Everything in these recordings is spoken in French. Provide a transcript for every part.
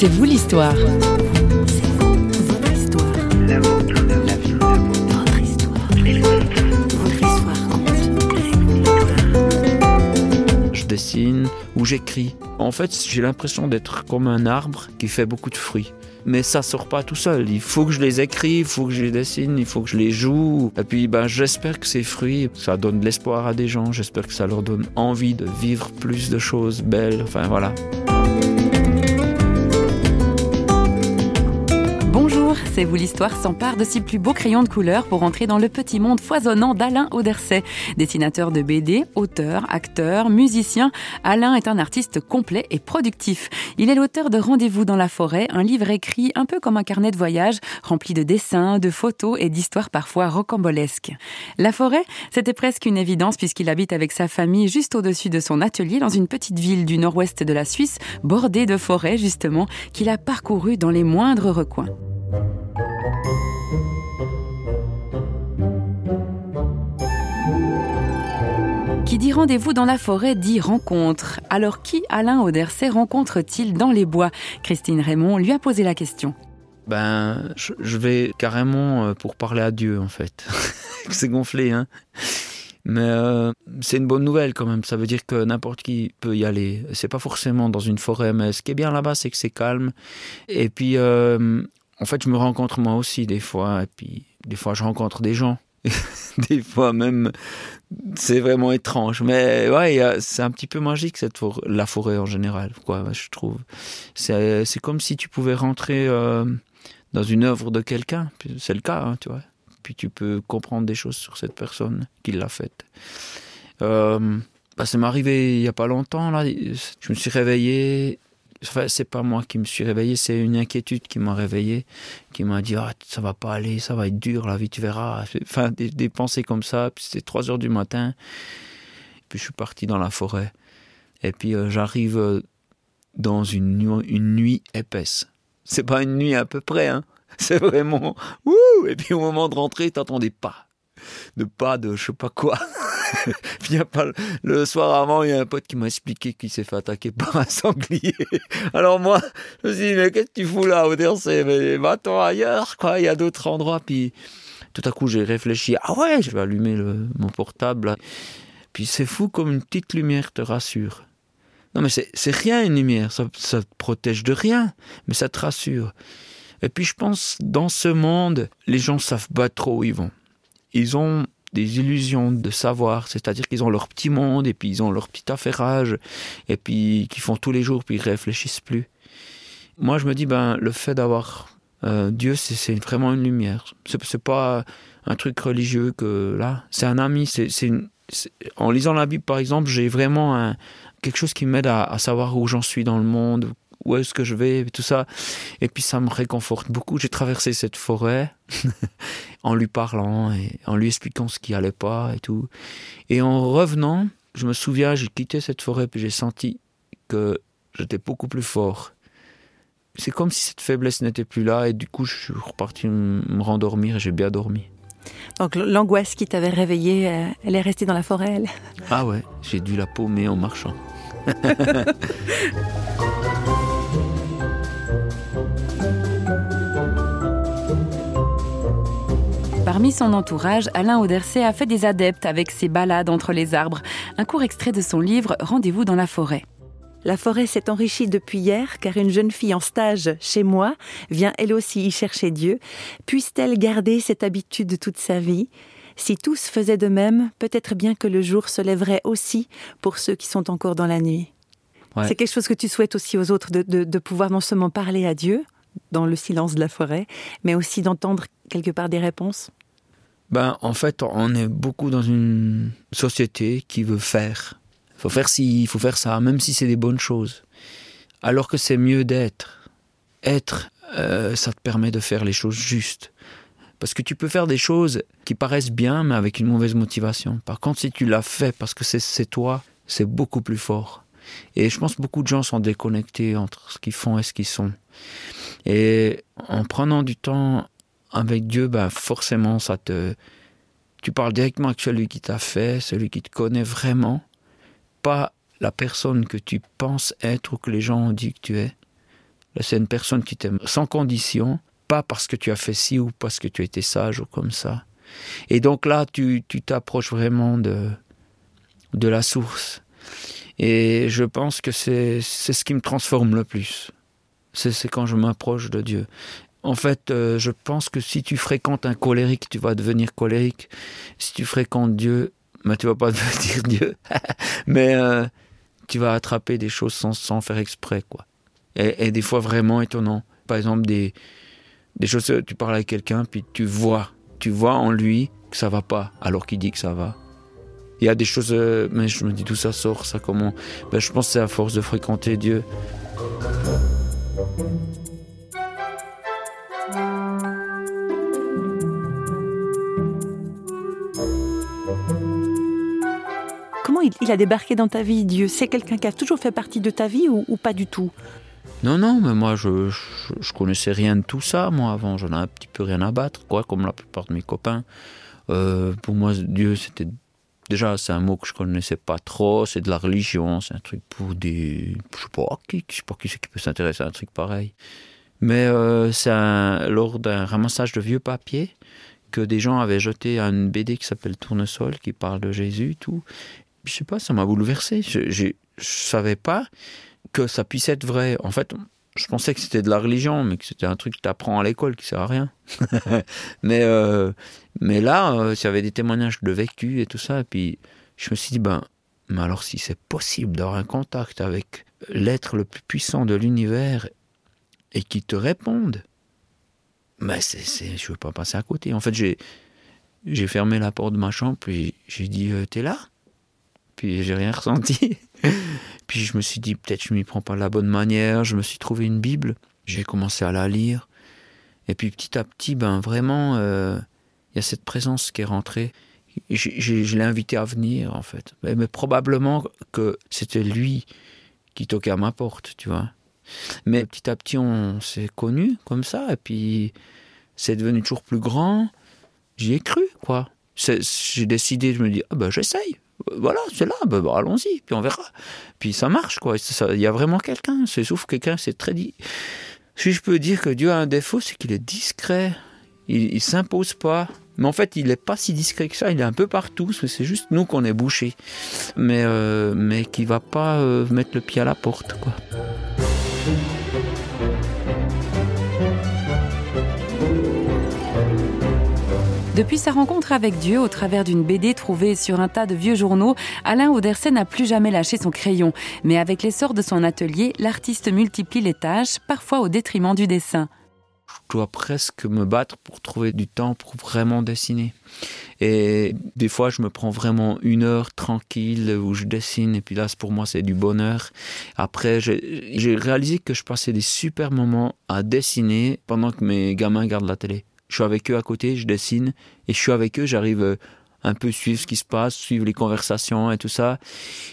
C'est vous l'histoire. Je dessine ou j'écris. En fait, j'ai l'impression d'être comme un arbre qui fait beaucoup de fruits. Mais ça sort pas tout seul. Il faut que je les écrive, il faut que je les dessine, il faut que je les joue. Et puis, ben, j'espère que ces fruits, ça donne de l'espoir à des gens. J'espère que ça leur donne envie de vivre plus de choses belles. Enfin, voilà. C'est vous l'histoire s'empare de si plus beaux crayons de couleur pour entrer dans le petit monde foisonnant d'Alain Auderset. Dessinateur de BD, auteur, acteur, musicien, Alain est un artiste complet et productif. Il est l'auteur de Rendez-vous dans la forêt, un livre écrit un peu comme un carnet de voyage, rempli de dessins, de photos et d'histoires parfois rocambolesques. La forêt, c'était presque une évidence puisqu'il habite avec sa famille juste au-dessus de son atelier dans une petite ville du nord-ouest de la Suisse, bordée de forêts justement, qu'il a parcouru dans les moindres recoins. Dit rendez-vous dans la forêt dit rencontre. Alors qui Alain Auderset rencontre-t-il dans les bois? Christine Raymond lui a posé la question. Ben, je vais carrément euh, pour parler à Dieu en fait. c'est gonflé, hein. Mais euh, c'est une bonne nouvelle quand même. Ça veut dire que n'importe qui peut y aller. C'est pas forcément dans une forêt, mais ce qui est bien là-bas, c'est que c'est calme. Et puis, euh, en fait, je me rencontre moi aussi des fois, et puis des fois, je rencontre des gens. des fois même, c'est vraiment étrange. Mais ouais, c'est un petit peu magique cette la forêt en général, quoi. Je trouve. C'est comme si tu pouvais rentrer euh, dans une œuvre de quelqu'un. C'est le cas, hein, tu vois. Puis tu peux comprendre des choses sur cette personne qui l'a faite. Euh, bah, ça m'est arrivé il y a pas longtemps là. Je me suis réveillé Enfin, c'est pas moi qui me suis réveillé, c'est une inquiétude qui m'a réveillé, qui m'a dit ah, ça va pas aller, ça va être dur la vie, tu verras. Enfin, des, pensées comme ça. Puis c'était 3 heures du matin. Puis je suis parti dans la forêt. Et puis euh, j'arrive euh, dans une nuit, épaisse. C'est pas une nuit à peu près, hein. C'est vraiment ouh. Et puis au moment de rentrer, t'entendais pas de pas de je sais pas quoi. Puis pas, le soir avant, il y a un pote qui m'a expliqué qu'il s'est fait attaquer par un sanglier. Alors moi, je me suis dit, mais qu'est-ce que tu fous là, c'est Mais va-t'en ailleurs, quoi. Il y a d'autres endroits. Puis tout à coup, j'ai réfléchi, ah ouais, je vais allumer mon portable. Puis c'est fou comme une petite lumière te rassure. Non, mais c'est rien une lumière, ça, ça te protège de rien, mais ça te rassure. Et puis je pense, dans ce monde, les gens savent pas trop où ils vont. Ils ont des illusions de savoir, c'est-à-dire qu'ils ont leur petit monde et puis ils ont leur petit affairage et puis qu'ils font tous les jours puis ils réfléchissent plus. Moi, je me dis ben le fait d'avoir euh, Dieu, c'est vraiment une lumière. C'est pas un truc religieux que là, c'est un ami. C'est en lisant la Bible par exemple, j'ai vraiment quelque chose qui m'aide à savoir où j'en suis dans le monde, où est-ce que je vais, tout ça. Et puis ça me réconforte beaucoup. J'ai traversé cette forêt en lui parlant et en lui expliquant ce qui allait pas et tout. Et en revenant, je me souviens, j'ai quitté cette forêt puis j'ai senti que j'étais beaucoup plus fort. C'est comme si cette faiblesse n'était plus là et du coup je suis reparti me rendormir et j'ai bien dormi. Donc l'angoisse qui t'avait réveillé, euh, elle est restée dans la forêt, elle Ah ouais, j'ai dû la paumer en marchant. Parmi son entourage, Alain Auderset a fait des adeptes avec ses balades entre les arbres. Un court extrait de son livre Rendez-vous dans la forêt. La forêt s'est enrichie depuis hier car une jeune fille en stage chez moi vient elle aussi y chercher Dieu. Puisse-t-elle garder cette habitude toute sa vie? Si tous faisaient de même, peut-être bien que le jour se lèverait aussi pour ceux qui sont encore dans la nuit. C'est quelque chose que tu souhaites aussi aux autres, de, de pouvoir non seulement parler à Dieu dans le silence de la forêt, mais aussi d'entendre quelque part des réponses? Ben, en fait, on est beaucoup dans une société qui veut faire. Il faut faire ci, il faut faire ça, même si c'est des bonnes choses. Alors que c'est mieux d'être. Être, euh, ça te permet de faire les choses justes. Parce que tu peux faire des choses qui paraissent bien, mais avec une mauvaise motivation. Par contre, si tu l'as fait parce que c'est toi, c'est beaucoup plus fort. Et je pense que beaucoup de gens sont déconnectés entre ce qu'ils font et ce qu'ils sont. Et en prenant du temps avec Dieu, ben forcément, ça te, tu parles directement avec celui qui t'a fait, celui qui te connaît vraiment, pas la personne que tu penses être ou que les gens ont dit que tu es. c'est une personne qui t'aime sans condition, pas parce que tu as fait ci ou parce que tu été sage ou comme ça. Et donc là, tu t'approches vraiment de, de la source. Et je pense que c'est ce qui me transforme le plus. C'est quand je m'approche de Dieu. En fait, euh, je pense que si tu fréquentes un colérique, tu vas devenir colérique. Si tu fréquentes Dieu, ben, tu vas pas devenir Dieu. Mais euh, tu vas attraper des choses sans, sans faire exprès. quoi. Et, et, des fois vraiment étonnant. Par exemple, des, des choses, tu parles avec quelqu'un, puis tu vois, tu vois en lui que ça va pas, alors qu'il dit que ça va. Il y a des choses, euh, mais je me dis d'où ça sort, ça comment? Ben, Je pense que c'est à force de fréquenter Dieu. Il, a débarqué dans ta vie, Dieu C'est quelqu'un qui a toujours fait partie de ta vie ou, pas du tout? Non, non, mais moi, je, je, connaissais rien de tout ça, moi, avant. J'en ai un petit peu rien à battre, quoi, comme la plupart de mes copains. Euh, pour moi, Dieu, c'était Déjà, c'est un mot que je connaissais pas trop, c'est de la religion, c'est un truc pour des. Je sais pas qui, je sais pas qui c'est qui peut s'intéresser à un truc pareil. Mais euh, c'est lors d'un ramassage de vieux papiers que des gens avaient jeté à une BD qui s'appelle Tournesol, qui parle de Jésus, tout. Je sais pas, ça m'a bouleversé. Je, je, je savais pas que ça puisse être vrai. En fait, je pensais que c'était de la religion, mais que c'était un truc que tu apprends à l'école qui sert à rien. mais, euh, mais là, euh, il y avait des témoignages de vécu et tout ça. Et puis, je me suis dit, ben, mais alors si c'est possible d'avoir un contact avec l'être le plus puissant de l'univers et qui te réponde, mais c'est, c'est, je ne veux pas passer à côté. En fait, j'ai, j'ai fermé la porte de ma chambre, puis j'ai dit, euh, t'es là? Puis j'ai rien ressenti. Puis je me suis dit, peut-être je m'y prends pas de la bonne manière. Je me suis trouvé une Bible. J'ai commencé à la lire. Et puis petit à petit, ben vraiment, euh, il y a cette présence qui est rentrée. Je l'ai invité à venir, en fait. Mais, probablement que c'était lui qui toquait à ma porte, tu vois. Mais petit à petit, on s'est connus comme ça. Et puis, c'est devenu toujours plus grand. J'y ai cru, quoi. J'ai décidé, je me dis, ah ben j'essaye voilà, c'est là, bah, allons-y, puis on verra. Puis ça marche, quoi. Il y a vraiment quelqu'un. C'est sauf quelqu'un, c'est très dit. Si je peux dire que Dieu a un défaut, c'est qu'il est discret. Il, il s'impose pas. Mais en fait, il n'est pas si discret que ça. Il est un peu partout. C'est juste nous qu'on est bouchés. Mais, euh, mais qui va pas euh, mettre le pied à la porte, quoi. Depuis sa rencontre avec Dieu au travers d'une BD trouvée sur un tas de vieux journaux, Alain Auderset n'a plus jamais lâché son crayon. Mais avec l'essor de son atelier, l'artiste multiplie les tâches, parfois au détriment du dessin. Je dois presque me battre pour trouver du temps pour vraiment dessiner. Et des fois, je me prends vraiment une heure tranquille où je dessine. Et puis là, pour moi, c'est du bonheur. Après, j'ai réalisé que je passais des super moments à dessiner pendant que mes gamins regardent la télé je suis avec eux à côté, je dessine, et je suis avec eux, j'arrive euh, un peu suivre ce qui se passe, suivre les conversations et tout ça.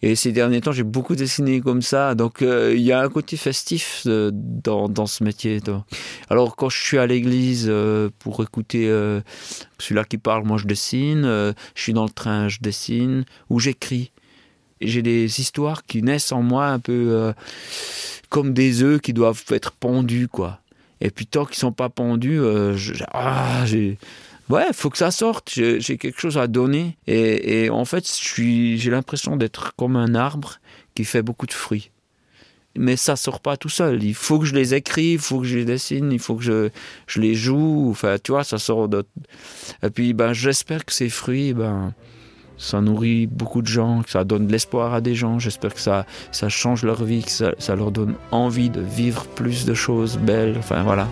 Et ces derniers temps, j'ai beaucoup dessiné comme ça, donc euh, il y a un côté festif euh, dans, dans ce métier. Alors quand je suis à l'église pour écouter celui-là qui parle, moi je dessine, je suis dans le train, je dessine, ou j'écris. J'ai des histoires qui naissent en moi un peu comme des œufs qui doivent être pondus, quoi. Et puis tant qu'ils sont pas pendus, euh, ah, ouais, faut que ça sorte. J'ai quelque chose à donner. Et, en fait, j'ai l'impression d'être comme un arbre qui fait beaucoup de fruits. Mais ça sort pas tout seul. Il faut que je les écrive, il faut que je les dessine, il faut que je, je les joue. Enfin, tu vois, ça sort de... Et puis, ben, j'espère que ces fruits, ben, ça nourrit beaucoup de gens, ça donne de l'espoir à des gens. J'espère que ça, ça change leur vie, que ça, ça, leur donne envie de vivre plus de choses belles. Enfin voilà.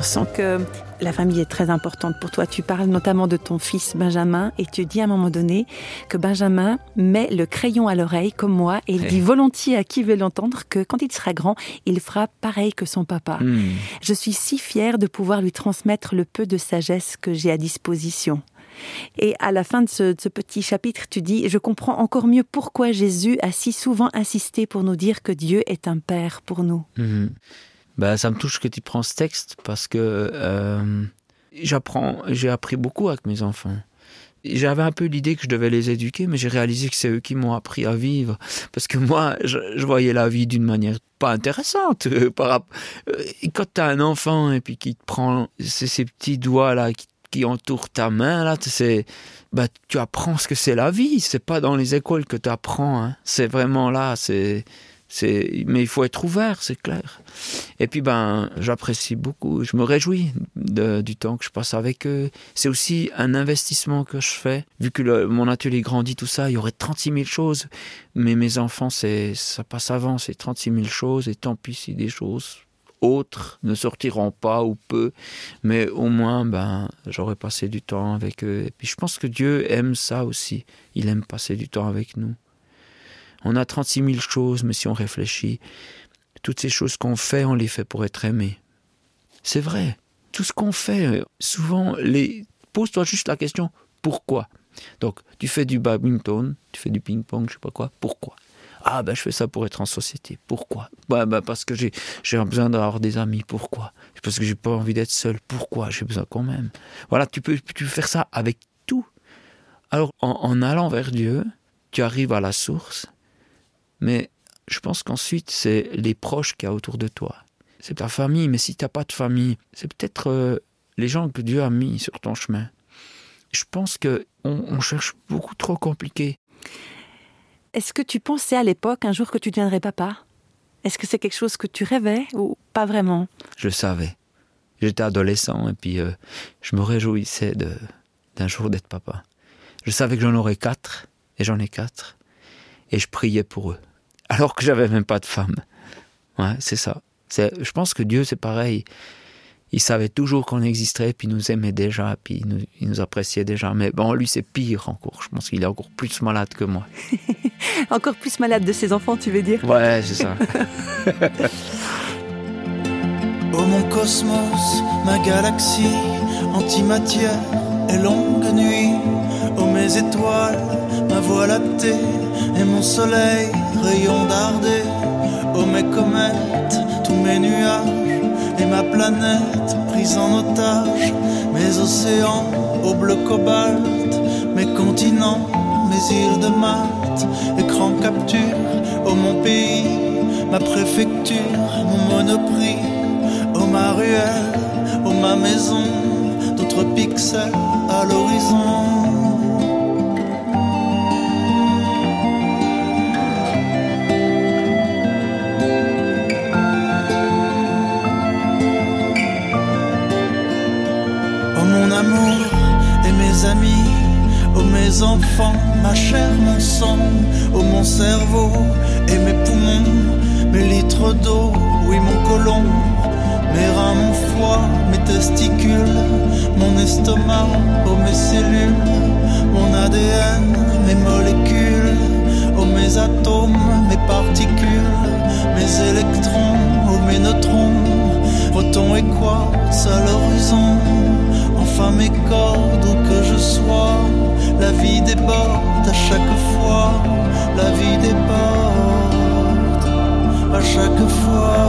On sent que la famille est très importante pour toi. Tu parles notamment de ton fils Benjamin et tu dis à un moment donné que Benjamin met le crayon à l'oreille comme moi et il dit volontiers à qui veut l'entendre que quand il sera grand, il fera pareil que son papa. Hmm. Je suis si fière de pouvoir lui transmettre le peu de sagesse que j'ai à disposition. Et à la fin de ce, petit chapitre, tu dis, je comprends encore mieux pourquoi Jésus a si souvent insisté pour nous dire que Dieu est un Père pour nous. Hmm. Ben, ça me touche que tu prends ce texte parce que euh, j'apprends, j'ai appris beaucoup avec mes enfants. j'avais un peu l'idée que je devais les éduquer, mais j'ai réalisé que c'est eux qui m'ont appris à vivre. Parce que moi, je, voyais la vie d'une manière pas intéressante. Euh, euh, quand tu as un enfant et puis qui te prend ces, petits doigts là qui, qui entourent ta main, là, bah, tu apprends ce que c'est la vie. C'est pas dans les écoles que tu apprends. Hein. C'est vraiment là. C'est mais il faut être ouvert, c'est clair. Et puis ben, j'apprécie beaucoup, je me réjouis du temps que je passe avec eux. C'est aussi un investissement que je fais, vu que mon atelier grandit tout ça, il y aurait 36 000 choses, mais mes enfants, c'est ça passe avant, c'est 36 000 choses, et tant pis si des choses autres ne sortiront pas ou peu, mais au moins ben j'aurais passé du temps avec eux. Et puis je pense que Dieu aime ça aussi, il aime passer du temps avec nous. On a 36 000 choses, mais si on réfléchit, toutes ces choses qu'on fait, on les fait pour être aimé. C'est vrai. Tout ce qu'on fait, souvent, les... pose-toi juste la question pourquoi? Donc, tu fais du badminton, tu fais du ping-pong, je sais pas quoi, pourquoi? Ah ben je fais ça pour être en société. Pourquoi? Bah, Parce que j'ai, besoin d'avoir des amis. Pourquoi? Parce que j'ai pas envie d'être seul. Pourquoi? J'ai besoin quand même. Voilà, tu peux faire ça avec tout. Alors en allant vers Dieu, tu arrives à la source mais je pense qu'ensuite, c'est les proches qu'il y a autour de toi. C'est ta famille, mais si tu n'as pas de famille, c'est peut-être euh, les gens que Dieu a mis sur ton chemin. Je pense qu'on on cherche beaucoup trop compliqué. Est-ce que tu pensais à l'époque un jour que tu deviendrais papa? Est-ce que c'est quelque chose que tu rêvais ou pas vraiment? Je savais. J'étais adolescent et puis euh, je me réjouissais d'un jour d'être papa. Je savais que j'en aurais quatre et j'en ai quatre et je priais pour eux alors que j'avais même pas de femme. Ouais, c'est ça. Je pense que Dieu, c'est pareil. Il savait toujours qu'on existerait, puis il nous aimait déjà, puis il nous, appréciait déjà. Mais bon, lui, c'est pire encore. Je pense qu'il est encore plus malade que moi. encore plus malade de ses enfants, tu veux dire? Ouais, c'est ça. oh mon cosmos, ma galaxie, antimatière et longue nuit. Oh mes étoiles, ma voie lactée et mon soleil, rayon dardé. Oh mes comètes, tous mes nuages et ma planète prise en otage. Mes océans au bleu cobalt, mes continents, mes îles de Malte, écran capture, oh mon pays, ma préfecture, mon monoprix, oh ma ruelle, oh ma maison, d'autres pixels oh mon cerveau et mes poumons, mes litres d'eau, oui mon côlon, mes reins, mon foie, mes testicules, mon estomac, oh mes cellules, mon ADN, mes molécules, oh mes atomes, mes particules, mes électrons, oh mes neutrons, protons et quartz à l'horizon, enfin mes cordes où que je sois. La vie déborde à chaque fois, la vie déborde à chaque fois,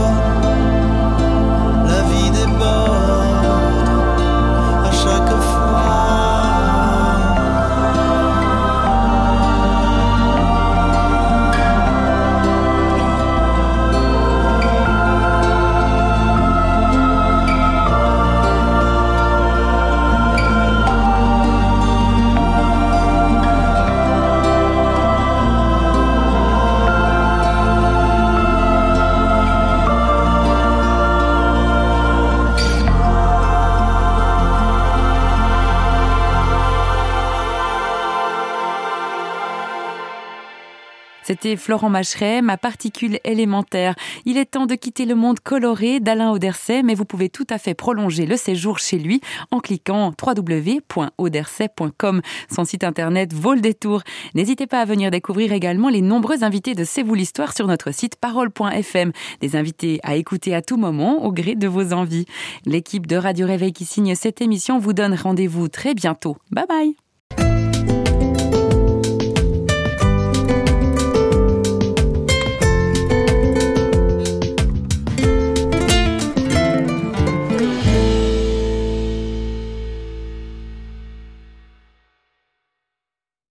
Florent Macheret, ma particule élémentaire. Il est temps de quitter le monde coloré d'Alain Auderset, mais vous pouvez tout à fait prolonger le séjour chez lui en cliquant www.auderset.com. Son site internet vaut le détour. N'hésitez pas à venir découvrir également les nombreux invités de C'est vous l'histoire sur notre site parole.fm. Des invités à écouter à tout moment au gré de vos envies. L'équipe de Radio Réveil qui signe cette émission vous donne rendez-vous très bientôt. Bye bye